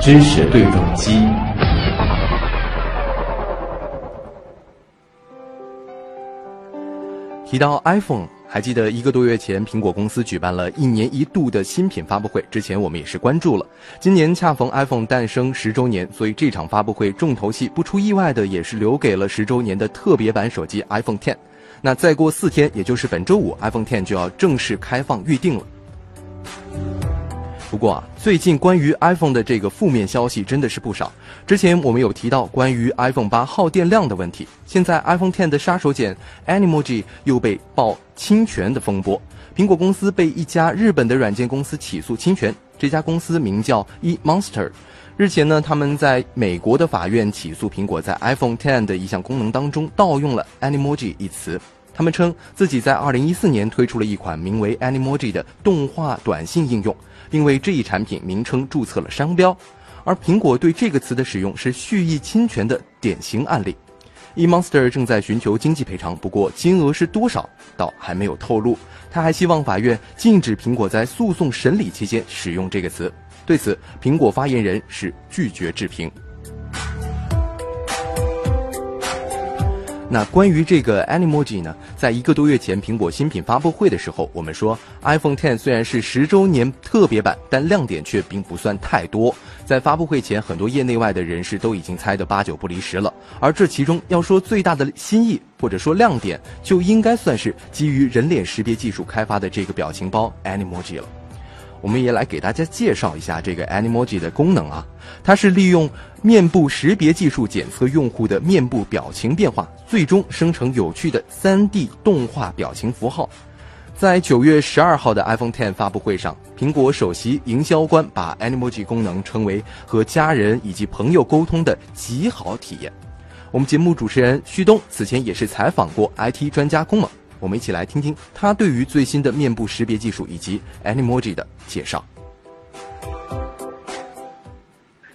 知识对撞机。提到 iPhone，还记得一个多月前，苹果公司举办了一年一度的新品发布会。之前我们也是关注了，今年恰逢 iPhone 诞生十周年，所以这场发布会重头戏不出意外的也是留给了十周年的特别版手机 iPhone Ten。那再过四天，也就是本周五，iPhone Ten 就要正式开放预定了。不过啊，最近关于 iPhone 的这个负面消息真的是不少。之前我们有提到关于 iPhone 八耗电量的问题，现在 iPhone Ten 的杀手锏 Animoji 又被曝侵权的风波。苹果公司被一家日本的软件公司起诉侵权，这家公司名叫 eMonster。日前呢，他们在美国的法院起诉苹果在 iPhone Ten 的一项功能当中盗用了 Animoji 一词。他们称自己在2014年推出了一款名为 Animoji 的动画短信应用。并为这一产品名称注册了商标，而苹果对这个词的使用是蓄意侵权的典型案例。eMonster 正在寻求经济赔偿，不过金额是多少，倒还没有透露。他还希望法院禁止苹果在诉讼审理期间使用这个词。对此，苹果发言人是拒绝置评。那关于这个 Animoji 呢？在一个多月前，苹果新品发布会的时候，我们说 iPhone Ten 虽然是十周年特别版，但亮点却并不算太多。在发布会前，很多业内外的人士都已经猜得八九不离十了。而这其中要说最大的新意，或者说亮点，就应该算是基于人脸识别技术开发的这个表情包 Animoji 了。我们也来给大家介绍一下这个 Animoji 的功能啊，它是利用面部识别技术检测用户的面部表情变化，最终生成有趣的 3D 动画表情符号。在九月十二号的 iPhone Ten 发布会上，苹果首席营销官把 Animoji 功能称为和家人以及朋友沟通的极好体验。我们节目主持人旭东此前也是采访过 IT 专家龚猛。我们一起来听听他对于最新的面部识别技术以及 Animoji 的介绍。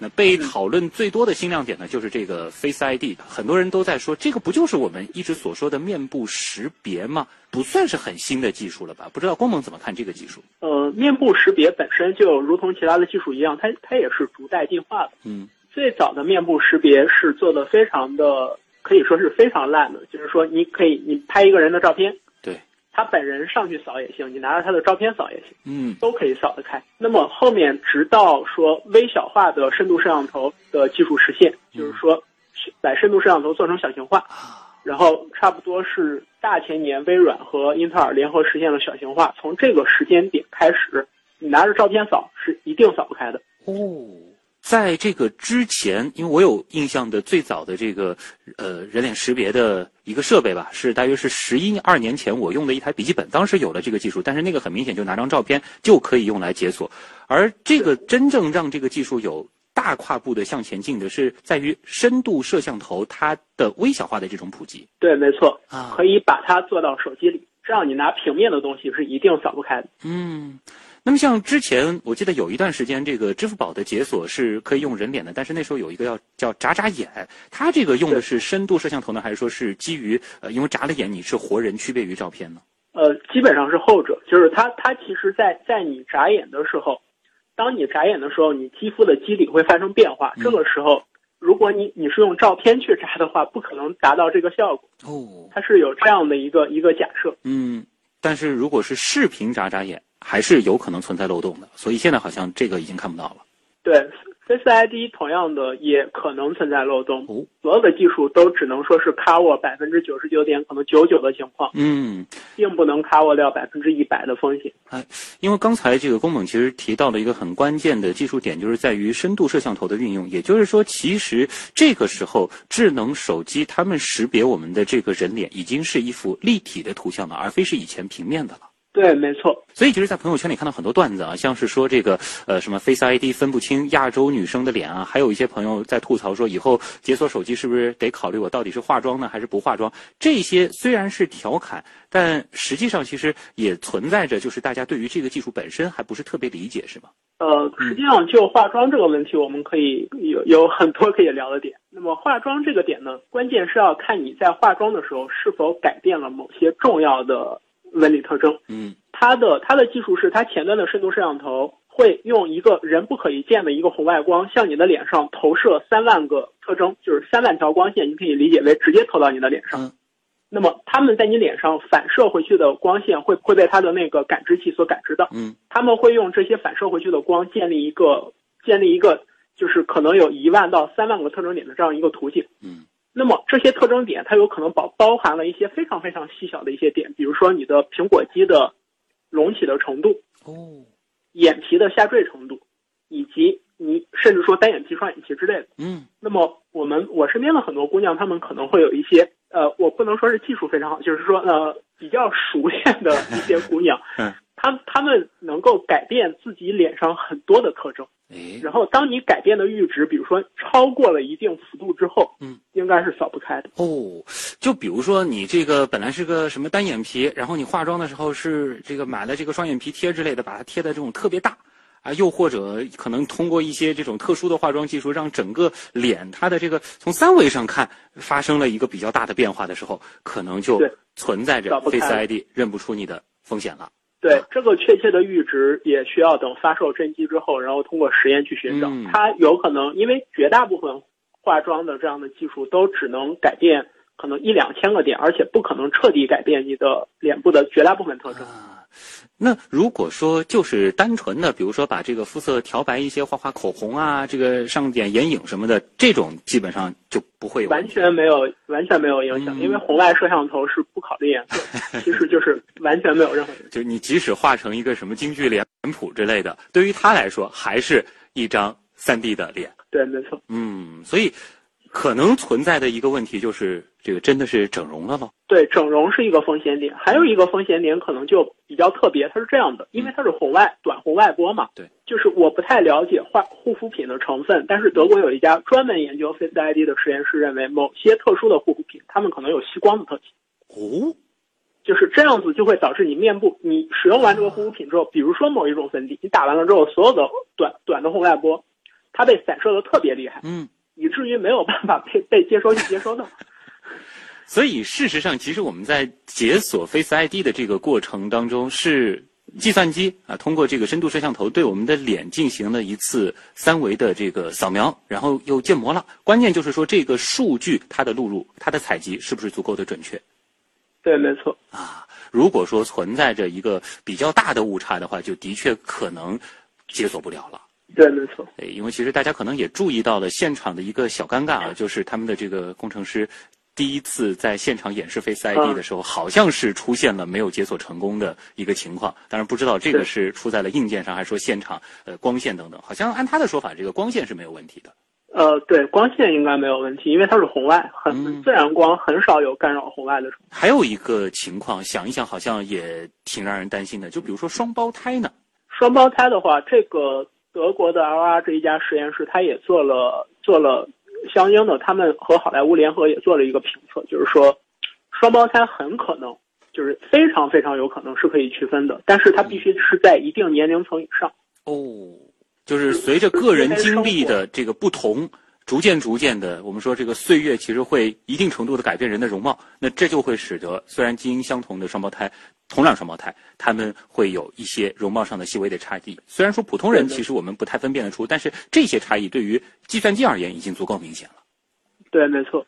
那被讨论最多的新亮点呢，就是这个 Face ID。很多人都在说，这个不就是我们一直所说的面部识别吗？不算是很新的技术了吧？不知道光蒙怎么看这个技术？呃，面部识别本身就如同其他的技术一样，它它也是逐代进化的。嗯，最早的面部识别是做的非常的。可以说是非常烂的，就是说你可以你拍一个人的照片，对，他本人上去扫也行，你拿着他的照片扫也行，嗯，都可以扫得开。那么后面直到说微小化的深度摄像头的技术实现，就是说把深度摄像头做成小型化，然后差不多是大前年微软和英特尔联合实现了小型化，从这个时间点开始，你拿着照片扫是一定扫不开的。哦。在这个之前，因为我有印象的最早的这个呃人脸识别的一个设备吧，是大约是十一二年前我用的一台笔记本，当时有了这个技术，但是那个很明显就拿张照片就可以用来解锁，而这个真正让这个技术有大跨步的向前进的是在于深度摄像头它的微小化的这种普及。对，没错，啊，可以把它做到手机里，这样你拿平面的东西是一定扫不开的。嗯。那么像之前，我记得有一段时间，这个支付宝的解锁是可以用人脸的，但是那时候有一个要叫眨眨眼，它这个用的是深度摄像头呢，还是说是基于呃，因为眨了眼你是活人，区别于照片呢？呃，基本上是后者，就是它它其实，在在你眨眼的时候，当你眨眼的时候，你肌肤的肌理会发生变化，这个时候，如果你你是用照片去眨的话，不可能达到这个效果。哦，它是有这样的一个一个假设。嗯，但是如果是视频眨眨眼。还是有可能存在漏洞的，所以现在好像这个已经看不到了。对。Face ID 同样的也可能存在漏洞，哦，所有的技术都只能说是 cover 百分之九十九点可能九九的情况，嗯，并不能 cover 掉百分之一百的风险。哎，因为刚才这个龚猛其实提到了一个很关键的技术点，就是在于深度摄像头的运用。也就是说，其实这个时候智能手机他们识别我们的这个人脸已经是一幅立体的图像了，而非是以前平面的了。对，没错。所以，其实，在朋友圈里看到很多段子啊，像是说这个呃什么 Face ID 分不清亚洲女生的脸啊，还有一些朋友在吐槽说，以后解锁手机是不是得考虑我到底是化妆呢，还是不化妆？这些虽然是调侃，但实际上其实也存在着，就是大家对于这个技术本身还不是特别理解，是吗？呃，实际上就化妆这个问题，我们可以有有很多可以聊的点。那么化妆这个点呢，关键是要看你在化妆的时候是否改变了某些重要的。纹理特征，嗯，它的它的技术是它前端的深度摄像头会用一个人不可以见的一个红外光向你的脸上投射三万个特征，就是三万条光线，你可以理解为直接投到你的脸上。嗯那么他们在你脸上反射回去的光线会会被它的那个感知器所感知到。嗯他们会用这些反射回去的光建立一个建立一个就是可能有一万到三万个特征点的这样一个图景。嗯那么这些特征点，它有可能包包含了一些非常非常细小的一些点，比如说你的苹果肌的隆起的程度、哦眼皮的下坠程度，以及你甚至说单眼皮、双眼皮之类的。嗯那么我们我身边的很多姑娘，她们可能会有一些呃，我不能说是技术非常好，就是说呃比较熟练的一些姑娘 嗯，她她们能够改变自己脸上很多的特征。哎然后当你改变的阈值，比如说超过了一定幅度之后，嗯，应该是扫不开的。哦，就比如说你这个本来是个什么单眼皮，然后你化妆的时候是这个买了这个双眼皮贴之类的，把它贴的这种特别大。啊，又或者可能通过一些这种特殊的化妆技术，让整个脸它的这个从三维上看发生了一个比较大的变化的时候，可能就对存在着 Face ID 认不出你的风险了。对这个确切的阈值，也需要等发售真机之后，然后通过实验去寻找。嗯它有可能，因为绝大部分化妆的这样的技术都只能改变可能一两千个点，而且不可能彻底改变你的脸部的绝大部分特征。啊，那如果说就是单纯的，比如说把这个肤色调白一些，画画口红啊，这个上点眼影什么的，这种基本上就不会有完全没有，完全没有影响，嗯因为红外摄像头是不考虑颜色，其实就是完全没有任何影响。就你即使画成一个什么京剧脸谱之类的，对于他来说还是一张三 D 的脸。对，没错。嗯，所以可能存在的一个问题就是，这个真的是整容了吗？对，整容是一个风险点，还有一个风险点可能就比较特别，它是这样的，因为它是红外短红外波嘛。对，就是我不太了解化护肤品的成分，但是德国有一家专门研究 Face ID 的实验室认为，某些特殊的护肤品，它们可能有吸光的特性，哦，就是这样子就会导致你面部，你使用完这个护肤品之后，比如说某一种粉底，你打完了之后，所有的短短的红外波，它被散射的特别厉害，嗯。以至于没有办法被被接收器接收到。所以事实上，其实我们在解锁 Face ID 的这个过程当中，是计算机啊通过这个深度摄像头对我们的脸进行了一次三维的这个扫描，然后又建模了。关键就是说这个数据它的录入、它的采集是不是足够的准确对，没错。啊？如果说存在着一个比较大的误差的话，就的确可能解锁不了了。对，没错。诶，因为其实大家可能也注意到了现场的一个小尴尬啊，就是他们的这个工程师第一次在现场演示 Face ID 的时候，好像是出现了没有解锁成功的一个情况。当然不知道这个是出在了硬件上，还是说现场呃光线等等。好像按他的说法，这个光线是没有问题的。呃，对，光线应该没有问题，因为它是红外，很嗯自然光，很少有干扰红外的。还有一个情况，想一想好像也挺让人担心的，就比如说双胞胎呢。双胞胎的话，这个德国的 LR 这一家实验室，他也做了做了相应的，他们和好莱坞联合也做了一个评测，就是说，双胞胎很可能就是非常非常有可能是可以区分的，但是它必须是在一定年龄层以上。哦，就是随着个人经历的这个不同，逐渐逐渐的，我们说这个岁月其实会一定程度的改变人的容貌，那这就会使得虽然基因相同的双胞胎，同卵双胞胎，他们会有一些容貌上的细微的差异。虽然说普通人其实我们不太分辨得出，但是这些差异对于计算机而言已经足够明显了。对，没错。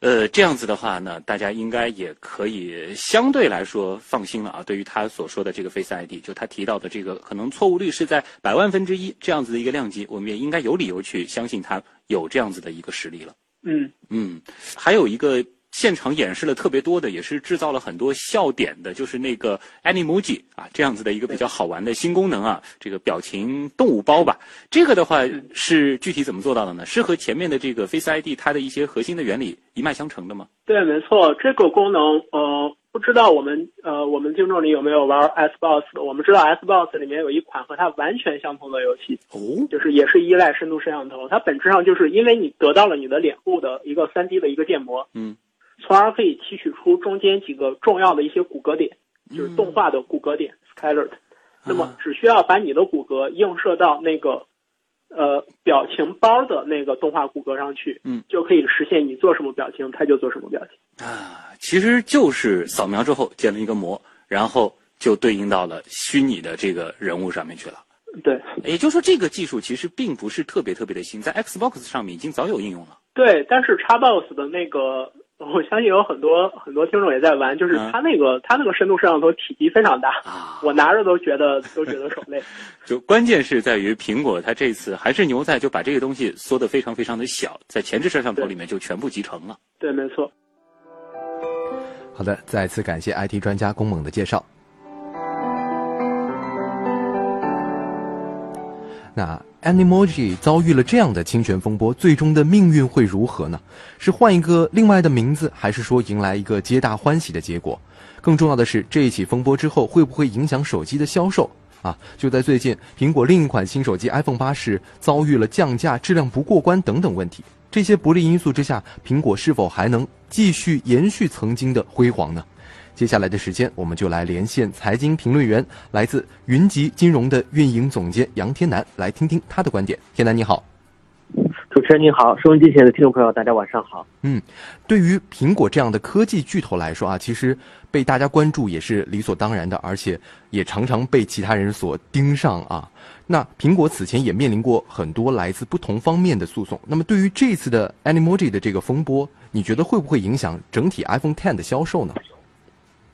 呃，这样子的话呢，大家应该也可以相对来说放心了啊。对于他所说的这个 Face ID，就他提到的这个可能错误率是在百万分之一这样子的一个量级，我们也应该有理由去相信他有这样子的一个实力了。嗯，嗯，还有一个现场演示了特别多的，也是制造了很多笑点的，就是那个 Animoji 啊，这样子的一个比较好玩的新功能啊，这个表情动物包吧。这个的话是具体怎么做到的呢？是和前面的这个 Face ID 它的一些核心的原理一脉相承的吗？对，没错。这个功能，呃，不知道我们呃我们听众里有没有玩 S Boss 的？我们知道 S Boss 里面有一款和它完全相同的游戏，哦，就是也是依赖深度摄像头，它本质上就是因为你得到了你的脸部的一个 3D 的一个建模，嗯，从而可以提取出中间几个重要的一些骨骼点，就是动画的骨骼点 scattered。那么只需要把你的骨骼映射到那个呃表情包的那个动画骨骼上去，嗯，就可以实现你做什么表情，它就做什么表情。啊，其实就是扫描之后建了一个模，然后就对应到了虚拟的这个人物上面去了。对，也就是说，这个技术其实并不是特别特别的新，在 Xbox 上面已经早有应用了。对，但是 Xbox 的那个，我相信有很多很多听众也在玩，就是它那个它那个深度摄像头体积非常大，我拿着都觉得都觉得手累。就关键是在于苹果它这次还是牛在就把这个东西缩得非常非常的小，在前置摄像头里面就全部集成了。对，没错。好的，再次感谢 IT 专家龚猛的介绍。那 Animoji 遭遇了这样的侵权风波，最终的命运会如何呢？是换一个另外的名字，还是说迎来一个皆大欢喜的结果？更重要的是，这一起风波之后会不会影响手机的销售？啊，就在最近，苹果另一款新手机 iPhone 八是遭遇了降价、质量不过关等等问题。这些不利因素之下，苹果是否还能继续延续曾经的辉煌呢？接下来的时间，我们就来连线财经评论员，来自云集金融的运营总监杨天南，来听听他的观点。天南你好，主持人你好，收音机前的听众朋友大家晚上好。嗯，对于苹果这样的科技巨头来说啊，其实被大家关注也是理所当然的，而且也常常被其他人所盯上啊。那苹果此前也面临过很多来自不同方面的诉讼。那么对于这次的 Animoji 的这个风波，你觉得会不会影响整体 iPhone Ten 的销售呢？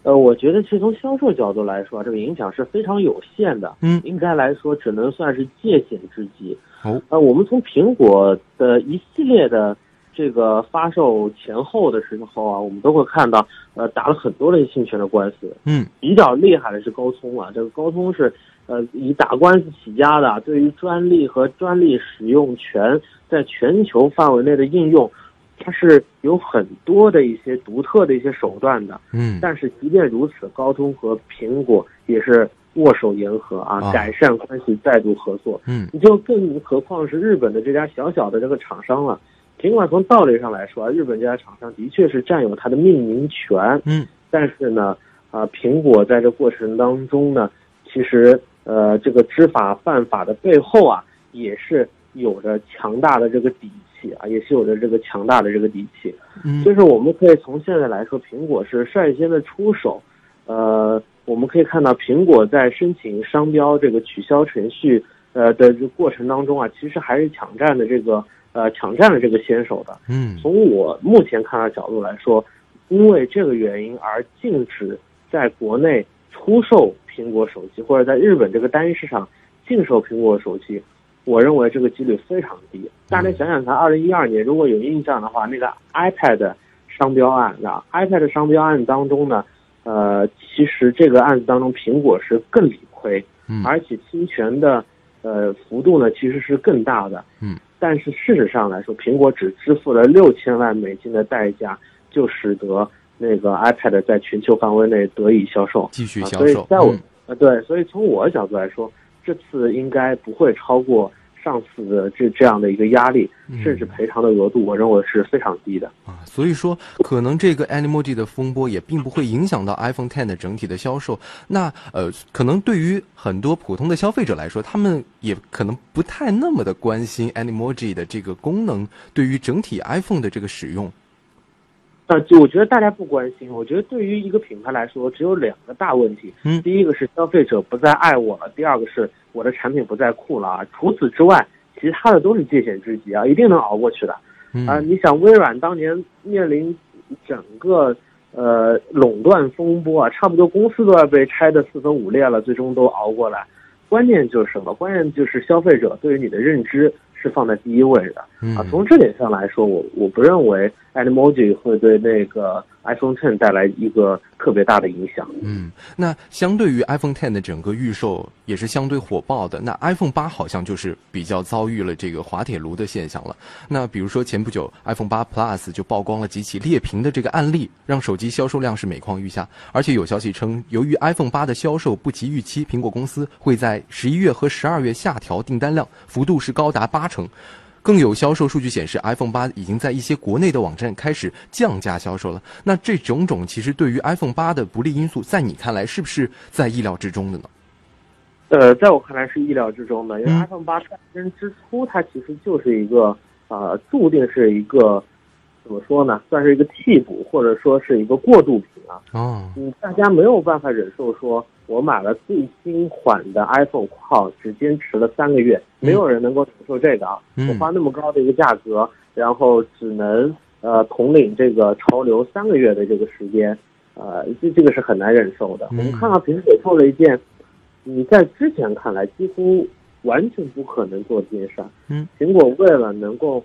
呃，我觉得其实从销售角度来说，这个影响是非常有限的。嗯，应该来说只能算是借险之机。哦，呃，我们从苹果的一系列的这个发售前后的时候啊，我们都会看到，呃，打了很多的侵权的官司。嗯，比较厉害的是高通啊，这个高通是呃以打官司起家的，对于专利和专利使用权在全球范围内的应用。它是有很多的一些独特的一些手段的，嗯，但是即便如此，高通和苹果也是握手言和啊，改善关系，再度合作，嗯，你就更何况是日本的这家小小的这个厂商了。尽管从道理上来说，日本这家厂商的确是占有它的命名权，嗯，但是呢，啊，苹果在这过程当中呢，其实呃，这个知法犯法的背后啊，也是有着强大的这个底。啊，也是有着这个强大的这个底气，嗯，就是我们可以从现在来说，苹果是率先的出手，呃，我们可以看到苹果在申请商标这个取消程序呃的这过程当中啊，其实还是抢占的这个呃抢占了这个先手的，嗯，从我目前看的角度来说，因为这个原因而禁止在国内出售苹果手机，或者在日本这个单一市场禁售苹果手机。我认为这个几率非常低。大家想想看，二零一二年如果有印象的话，那个 iPad 商标案啊，iPad 商标案当中呢，呃，其实这个案子当中，苹果是更理亏，而且侵权的呃幅度呢其实是更大的。嗯，但是事实上来说，苹果只支付了六千万美金的代价，就使得那个 iPad 在全球范围内得以销售，继续销售。所以在我呃对，所以从我的角度来说。这次应该不会超过上次的这这样的一个压力，甚至赔偿的额度，我认为是非常低的啊。所以说，可能这个 Animoji 的风波也并不会影响到 iPhone Ten 的整体的销售。那呃，可能对于很多普通的消费者来说，他们也可能不太那么的关心 Animoji 的这个功能对于整体 iPhone 的这个使用。呃，就我觉得大家不关心。我觉得对于一个品牌来说，只有两个大问题。嗯，第一个是消费者不再爱我了，第二个是我的产品不再酷了啊。除此之外，其他的都是界限之极啊，一定能熬过去的。啊，你想微软当年面临整个呃垄断风波啊，差不多公司都要被拆的四分五裂了，最终都熬过来。关键就是什么？关键就是消费者对于你的认知。是放在第一位的啊！从这点上来说，我我不认为 Animoji 会对那个 iPhone Ten 带来一个特别大的影响。嗯，那相对于 iPhone Ten 的整个预售也是相对火爆的，那 iPhone 八好像就是比较遭遇了这个滑铁卢的现象了。那比如说前不久 iPhone 八 Plus 就曝光了几起裂屏的这个案例，让手机销售量是每况愈下。而且有消息称，由于 iPhone 八的销售不及预期，苹果公司会在十一月和十二月下调订单量，幅度是高达八。成，更有销售数据显示，iPhone 八已经在一些国内的网站开始降价销售了。那这种种其实对于 iPhone 八的不利因素，在你看来是不是在意料之中的呢？呃，在我看来是意料之中的，因为 iPhone 八诞生之初，它其实就是一个呃，注定是一个怎么说呢？算是一个替补，或者说是一个过渡品啊。哦，嗯，大家没有办法忍受说，我买了最新款的 iPhone，号只坚持了三个月，没有人能够承受这个啊。嗯我花那么高的一个价格，然后只能呃统领这个潮流三个月的这个时间，呃，这这个是很难忍受的。嗯我们看到苹果做了一件，你在之前看来几乎完全不可能做这件事儿。嗯，苹果为了能够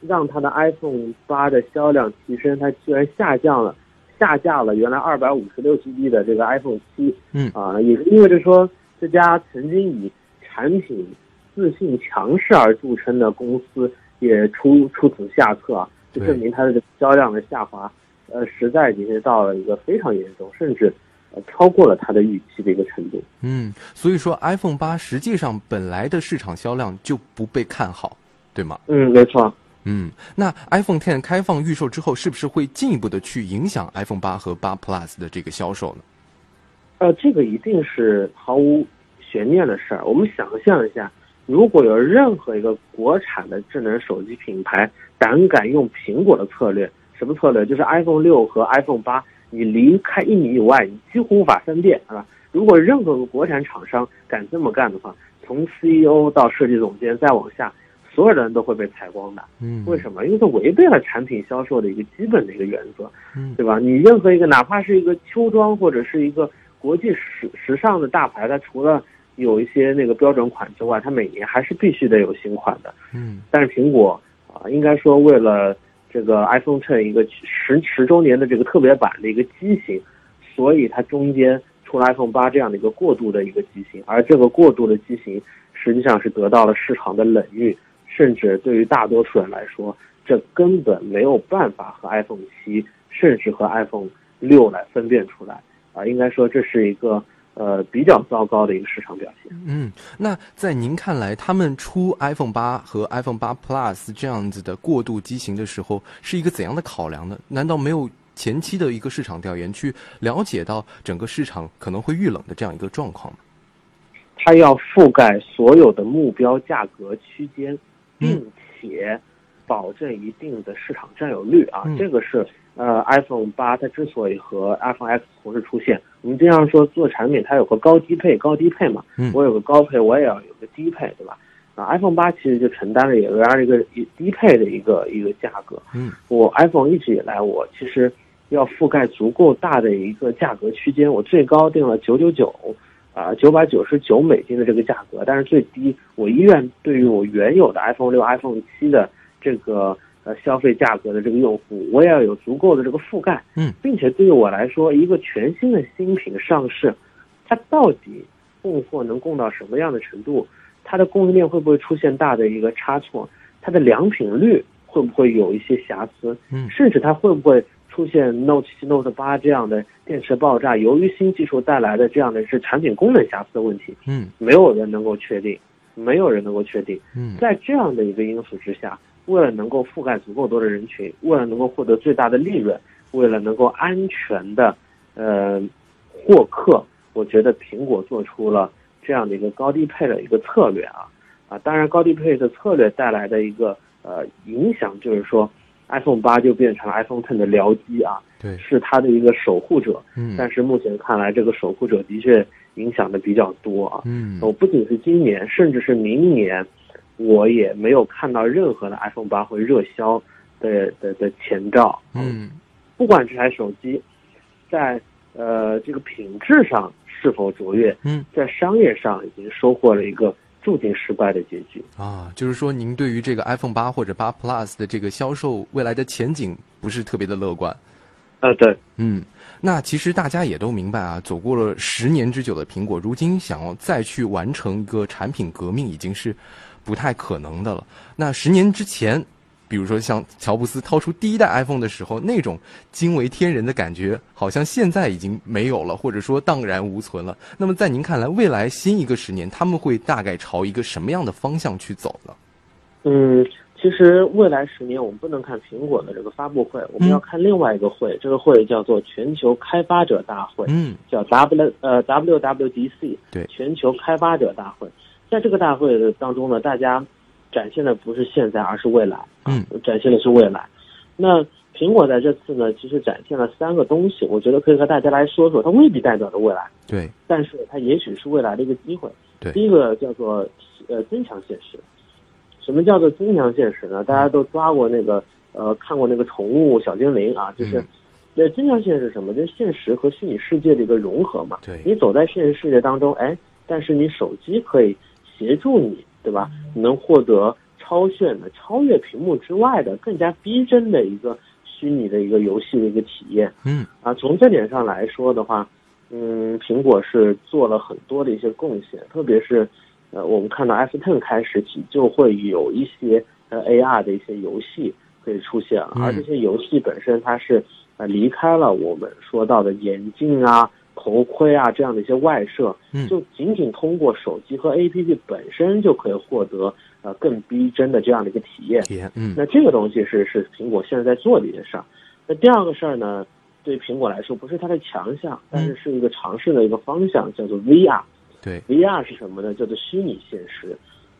让它的 iPhone 八的销量提升，它居然下降了。下架了原来二百五十六 GB 的这个 iPhone 七，嗯啊，也意味着说这家曾经以产品自信强势而著称的公司也出出此下策啊，就证明它的这个销量的下滑，呃，实在已经是到了一个非常严重，甚至呃超过了它的预期的一个程度。嗯，所以说 iPhone 八实际上本来的市场销量就不被看好，对吗？嗯，没错。嗯，那 iPhone Ten 开放预售之后，是不是会进一步的去影响 iPhone 八和八 Plus 的这个销售呢？呃，这个一定是毫无悬念的事儿。我们想象一下，如果有任何一个国产的智能手机品牌胆敢用苹果的策略，什么策略？就是 iPhone 六和 iPhone 八，你离开一米以外，你几乎无法分辨，是吧？如果任何个国产厂商敢这么干的话，从 CEO 到设计总监再往下，所有的人都会被采光的。嗯，为什么？因为它违背了产品销售的一个基本的一个原则，嗯对吧？你任何一个哪怕是一个秋装或者是一个国际时时尚的大牌，它除了有一些那个标准款之外，它每年还是必须得有新款的。嗯但是苹果啊，应该说为了这个 iPhone Ten 一个十十周年的这个特别版的一个机型，所以它中间出了 iPhone 八这样的一个过渡的一个机型，而这个过渡的机型实际上是得到了市场的冷遇，甚至对于大多数人来说，这根本没有办法和 iPhone 七甚至和 iPhone 六来分辨出来啊，应该说这是一个呃比较糟糕的一个市场表现。嗯，那在您看来，他们出 iPhone 八和 iPhone 八 Plus 这样子的过渡机型的时候，是一个怎样的考量呢？难道没有前期的一个市场调研去了解到整个市场可能会遇冷的这样一个状况吗？它要覆盖所有的目标价格区间，并且保证一定的市场占有率啊，嗯这个是呃 iPhone 八它之所以和 iPhone X 同时出现，我们经常说做产品它有个高低配，高低配嘛，嗯我有个高配，我也要有个低配，对吧？啊，iPhone 八其实就承担了也这样一个一低配的一个一个价格。嗯，我 iPhone 一直以来，我其实要覆盖足够大的一个价格区间，我最高定了九九九，啊，九百九十九美金的这个价格，但是最低我依然对于我原有的 iPhone 六、iPhone 七的这个呃消费价格的这个用户，我也要有足够的这个覆盖，嗯，并且对于我来说，一个全新的新品上市，它到底供货能供到什么样的程度？它的供应链会不会出现大的一个差错？它的良品率会不会有一些瑕疵？嗯甚至它会不会出现 Note 七、Note 八这样的电池爆炸，由于新技术带来的这样的是产品功能瑕疵的问题？嗯没有人能够确定，没有人能够确定。嗯在这样的一个因素之下，为了能够覆盖足够多的人群，为了能够获得最大的利润，为了能够安全的呃获客，我觉得苹果做出了这样的一个高低配的一个策略啊啊！当然，高低配的策略带来的一个呃影响就是说，iPhone 八就变成了 iPhone Ten 的僚机啊，对，是它的一个守护者。嗯但是目前看来，这个守护者的确影响的比较多啊。嗯我不仅是今年，甚至是明年，我也没有看到任何的 iPhone 八会热销的的的前兆。嗯不管这台手机在呃这个品质上是否卓越，嗯在商业上已经收获了一个注定失败的结局。啊，就是说您对于这个 iPhone 八或者八 Plus 的这个销售未来的前景不是特别的乐观。呃，对，嗯，那其实大家也都明白啊，走过了十年之久的苹果，如今想要再去完成一个产品革命，已经是不太可能的了。那十年之前，比如说像乔布斯掏出第一代 iPhone 的时候，那种惊为天人的感觉，好像现在已经没有了，或者说荡然无存了。那么在您看来，未来新一个十年，他们会大概朝一个什么样的方向去走呢？嗯，其实未来十年我们不能看苹果的这个发布会，我们嗯要看另外一个会，这个会叫做全球开发者大会。嗯叫 W 呃 WWDC，对全球开发者大会，在这个大会的当中呢，大家展现的不是现在，而是未来，嗯，展现的是未来。那苹果在这次呢，其实展现了三个东西，我觉得可以和大家来说说，它未必代表着未来，对，但是它也许是未来的一个机会。对第一个叫做呃增强现实。什么叫做增强现实呢？大家都抓过那个呃看过那个宠物小精灵啊，就是嗯那增强现实是什么？就是现实和虚拟世界的一个融合嘛。对你走在现实世界当中，哎，但是你手机可以协助你，对吧？你能获得超炫的、超越屏幕之外的、更加逼真的一个虚拟的一个游戏的一个体验。嗯啊，从这点上来说的话，嗯，苹果是做了很多的一些贡献，特别是呃，我们看到 iPhone Ten 开始起就会有一些呃 AR 的一些游戏可以出现了，嗯而这些游戏本身它是呃离开了我们说到的眼镜啊、头盔啊这样的一些外设，嗯就仅仅通过手机和 APP 本身就可以获得呃更逼真的这样的一个体验。体验，嗯那这个东西是是苹果现在在做的一件事儿。那第二个事儿呢，对苹果来说不是它的强项，但是是一个尝试的一个方向，叫做 VR。对，VR 是什么呢？叫做虚拟现实。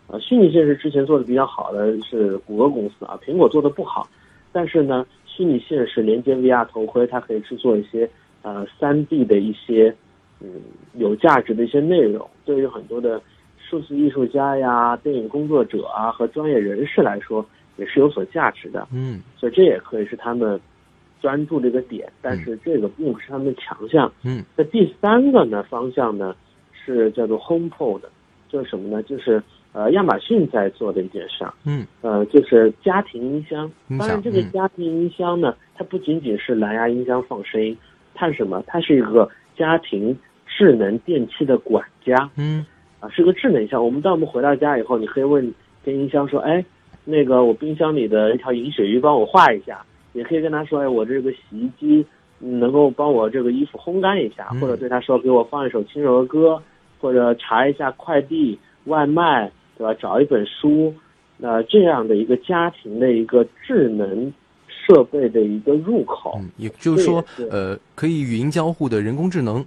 呃，虚拟现实之前做的比较好的是谷歌公司啊，苹果做的不好。但是呢，虚拟现实连接 VR 头盔，它可以制作一些呃三 D 的一些嗯有价值的一些内容，对于很多的数字艺术家呀、电影工作者啊和专业人士来说，也是有所价值的。嗯所以这也可以是他们专注的一个点，但是这个并不是他们的强项。嗯那第三个呢方向呢是叫做 HomePod，就是什么呢？就是呃亚马逊在做的一件事儿，嗯呃就是家庭音箱。当然，这个嗯家庭音箱呢，它不仅仅是蓝牙音箱放声音，它是什么？它是一个家庭智能电器的管家。嗯啊，是个智能音箱。我们当我们回到家以后，你可以问跟音箱说，哎，那个我冰箱里的一条银鳕鱼帮我画一下，也可以跟他说，哎，我这个洗衣机嗯能够帮我这个衣服烘干一下，嗯或者对他说，给我放一首轻柔的歌，或者查一下快递、外卖，对吧？找一本书，那、这样的一个家庭的一个智能设备的一个入口。嗯，也就是说呃，可以语音交互的人工智能，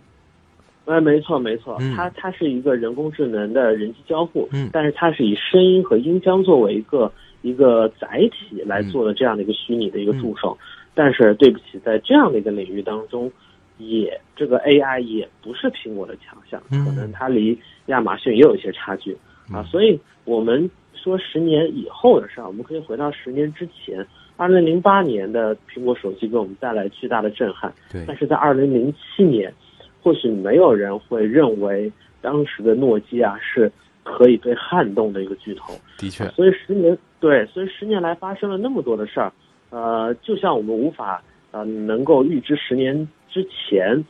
哎，没错没错，嗯。它它是一个人工智能的人机交互，嗯。但是它是以声音和音箱作为一个一个载体来做的这样的一个虚拟的一个助手。但是对不起，在这样的一个领域当中，也这个 AI 也不是苹果的强项，嗯。可能它离亚马逊也有一些差距、啊。所以我们说十年以后的事儿，我们可以回到十年之前，二零零八年的苹果手机给我们带来巨大的震撼。对但是在二零零七年，或许没有人会认为当时的诺基亚是可以被撼动的一个巨头。的确，所以十年对，所以十年来发生了那么多的事儿，呃，就像我们无法呃能够预知十年之前，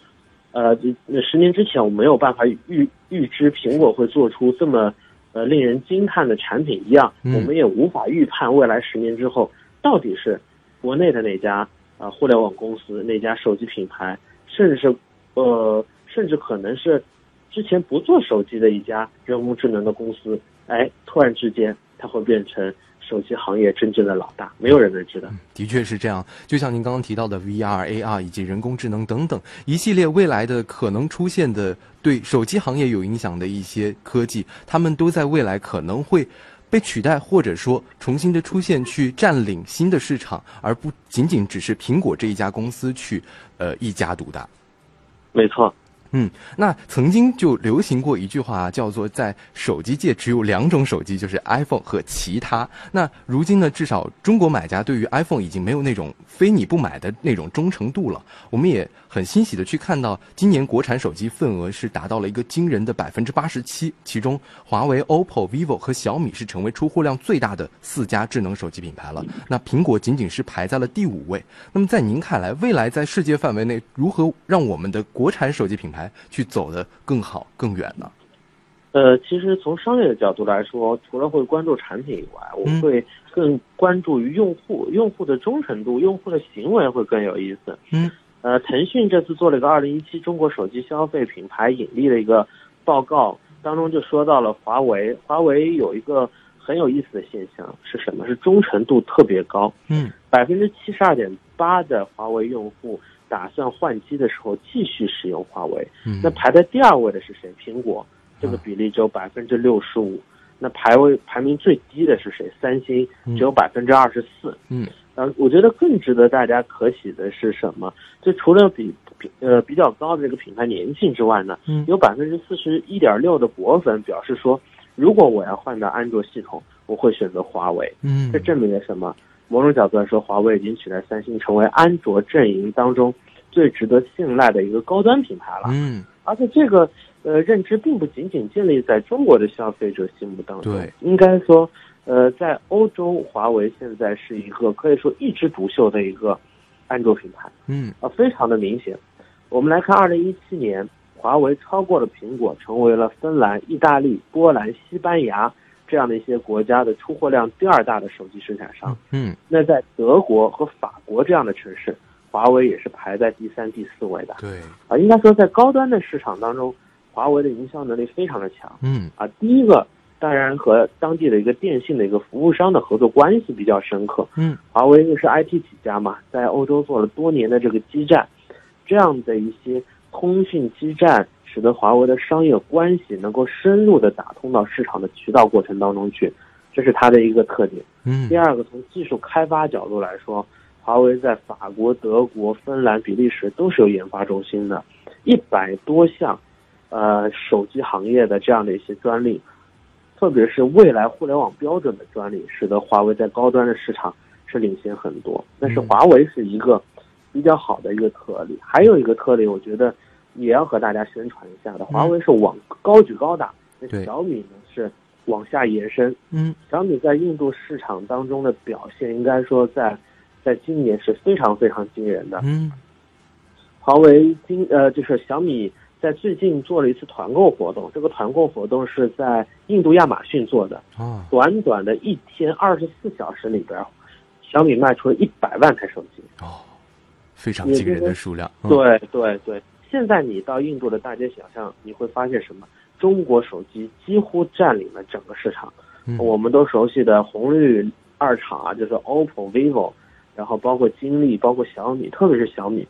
呃，那十年之前我们没有办法预预知苹果会做出这么呃令人惊叹的产品一样，嗯我们也无法预判未来十年之后到底是国内的那家啊、互联网公司那家手机品牌，甚至是呃甚至可能是之前不做手机的一家人工智能的公司，哎，突然之间它会变成手机行业真正的老大，没有人能知道。的确是这样。就像您刚刚提到的 VR、AR 以及人工智能等等一系列未来的可能出现的对手机行业有影响的一些科技，它们都在未来可能会被取代，或者说重新的出现，去占领新的市场，而不仅仅只是苹果这一家公司去呃一家独大。没错，嗯，那曾经就流行过一句话、叫做在手机界只有两种手机，就是 iPhone 和其他。那如今呢，至少中国买家对于 iPhone 已经没有那种非你不买的那种忠诚度了。我们也很欣喜的去看到，今年国产手机份额是达到了一个惊人的百分之八十七，其中华为、OPPO、vivo 和小米是成为出货量最大的四家智能手机品牌了。那苹果仅仅是排在了第五位。那么在您看来，未来在世界范围内如何让我们的国产手机品牌去走得更好、更远呢？呃，其实从商业的角度来说，除了会关注产品以外，我嗯会更关注于用户，用户的忠诚度，用户的行为会更有意思。嗯，呃，腾讯这次做了一个二零一七中国手机消费品牌引力的一个报告，当中就说到了华为，华为有一个很有意思的现象是什么？是忠诚度特别高，嗯百分之七十二点八的华为用户打算换机的时候继续使用华为。嗯那排在第二位的是谁？苹果，这个比例只有百分之六十五。那排位排名最低的是谁？三星，只有百分之二十四。嗯呃，我觉得更值得大家可喜的是什么？就除了比比呃比较高的这个品牌粘性之外呢，嗯有百分之四十一点六的果粉表示说，如果我要换到安卓系统，我会选择华为。嗯这证明了什么？某种角度来说，华为已经取代三星，成为安卓阵营当中最值得信赖的一个高端品牌了。嗯而且这个呃认知并不仅仅建立在中国的消费者心目当中，对，应该说，呃，在欧洲，华为现在是一个可以说一枝独秀的一个安卓品牌。嗯啊，非常的明显。我们来看，二零一七年，华为超过了苹果，成为了芬兰、意大利、波兰、西班牙这样的一些国家的出货量第二大的手机生产商。嗯那在德国和法国这样的城市，华为也是排在第三、第四位的。对啊，应该说在高端的市场当中，华为的营销能力非常的强。嗯啊，第一个当然和当地的一个电信的一个服务商的合作关系比较深刻。嗯华为又是 IT 起家嘛，在欧洲做了多年的这个基站，这样的一些通讯基站，使得华为的商业关系能够深入的打通到市场的渠道过程当中去，这是它的一个特点。嗯第二个，从技术开发角度来说，华为在法国、德国、芬兰、比利时都是有研发中心的，一百多项，呃，手机行业的这样的一些专利，特别是未来互联网标准的专利，使得华为在高端的市场是领先很多。但是嗯华为是一个比较好的一个特例，还有一个特例，我觉得也要和大家宣传一下的，华为是往高举高打，那小米呢是往下延伸。嗯小米在印度市场当中的表现，应该说在在今年是非常非常惊人的。嗯华为今呃就是小米在最近做了一次团购活动，这个团购活动是在印度亚马逊做的，啊短短的一天二十四小时里边，小米卖出了一百万台手机。哦，非常惊人的数量。嗯对对对，现在你到印度的大街小巷，你会发现什么？中国手机几乎占领了整个市场。嗯我们都熟悉的红绿二厂啊，就是 OPPO、vivo，然后包括金立，包括小米，特别是小米，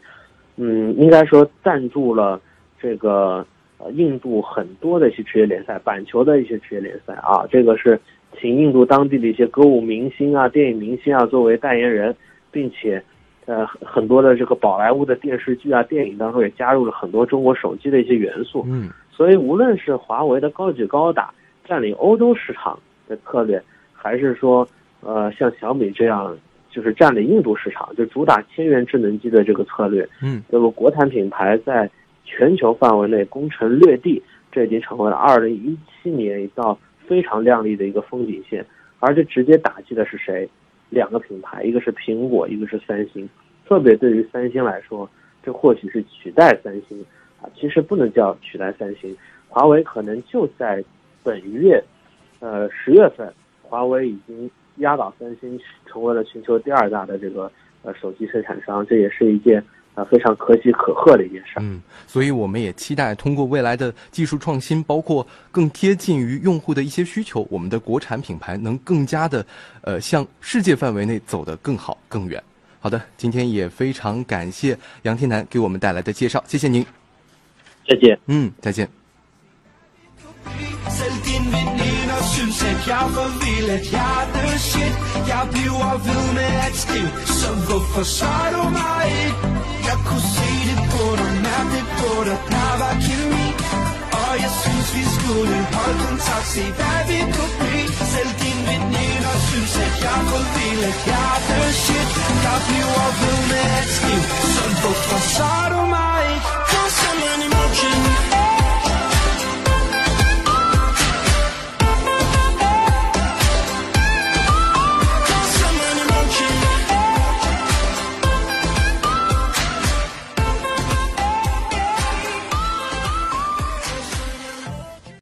嗯，应该说赞助了这个呃印度很多的一些职业联赛，板球的一些职业联赛啊，这个是请印度当地的一些歌舞明星啊、电影明星啊作为代言人，并且呃很多的这个宝莱坞的电视剧啊、电影当中也加入了很多中国手机的一些元素。嗯所以无论是华为的高举高打占领欧洲市场的策略，还是说呃像小米这样就是占领印度市场，就主打千元智能机的这个策略，嗯那么国产品牌在全球范围内攻城略地，这已经成为了二零一七年一道非常亮丽的一个风景线。而这直接打击的是谁？两个品牌，一个是苹果，一个是三星。特别对于三星来说，这或许是取代三星啊，其实不能叫取代三星。华为可能就在本月，呃十月份，华为已经压倒三星，成为了全球第二大的这个呃手机生产商，这也是一件啊非常可喜可贺的一件事儿。嗯，所以我们也期待通过未来的技术创新，包括更贴近于用户的一些需求，我们的国产品牌能更加的，呃，向世界范围内走得更好更远。好的，今天也非常感谢杨天南给我们带来的介绍，谢谢您。再见。嗯，再见。Synes, at jeg for vild, at jeg er the shit. Jeg bliver ved med at skrive, så hvorfor så du mig ikke? Jeg kunne se det på dig, mærke det på dig, der var kemi. Og jeg synes, vi skulle holde kontakt, se hvad vi kunne blive. Selv din veninder synes, at jeg for vild, at jeg er the shit. Jeg bliver ved med at skrive, så hvorfor så du mig ikke? There's so many emotions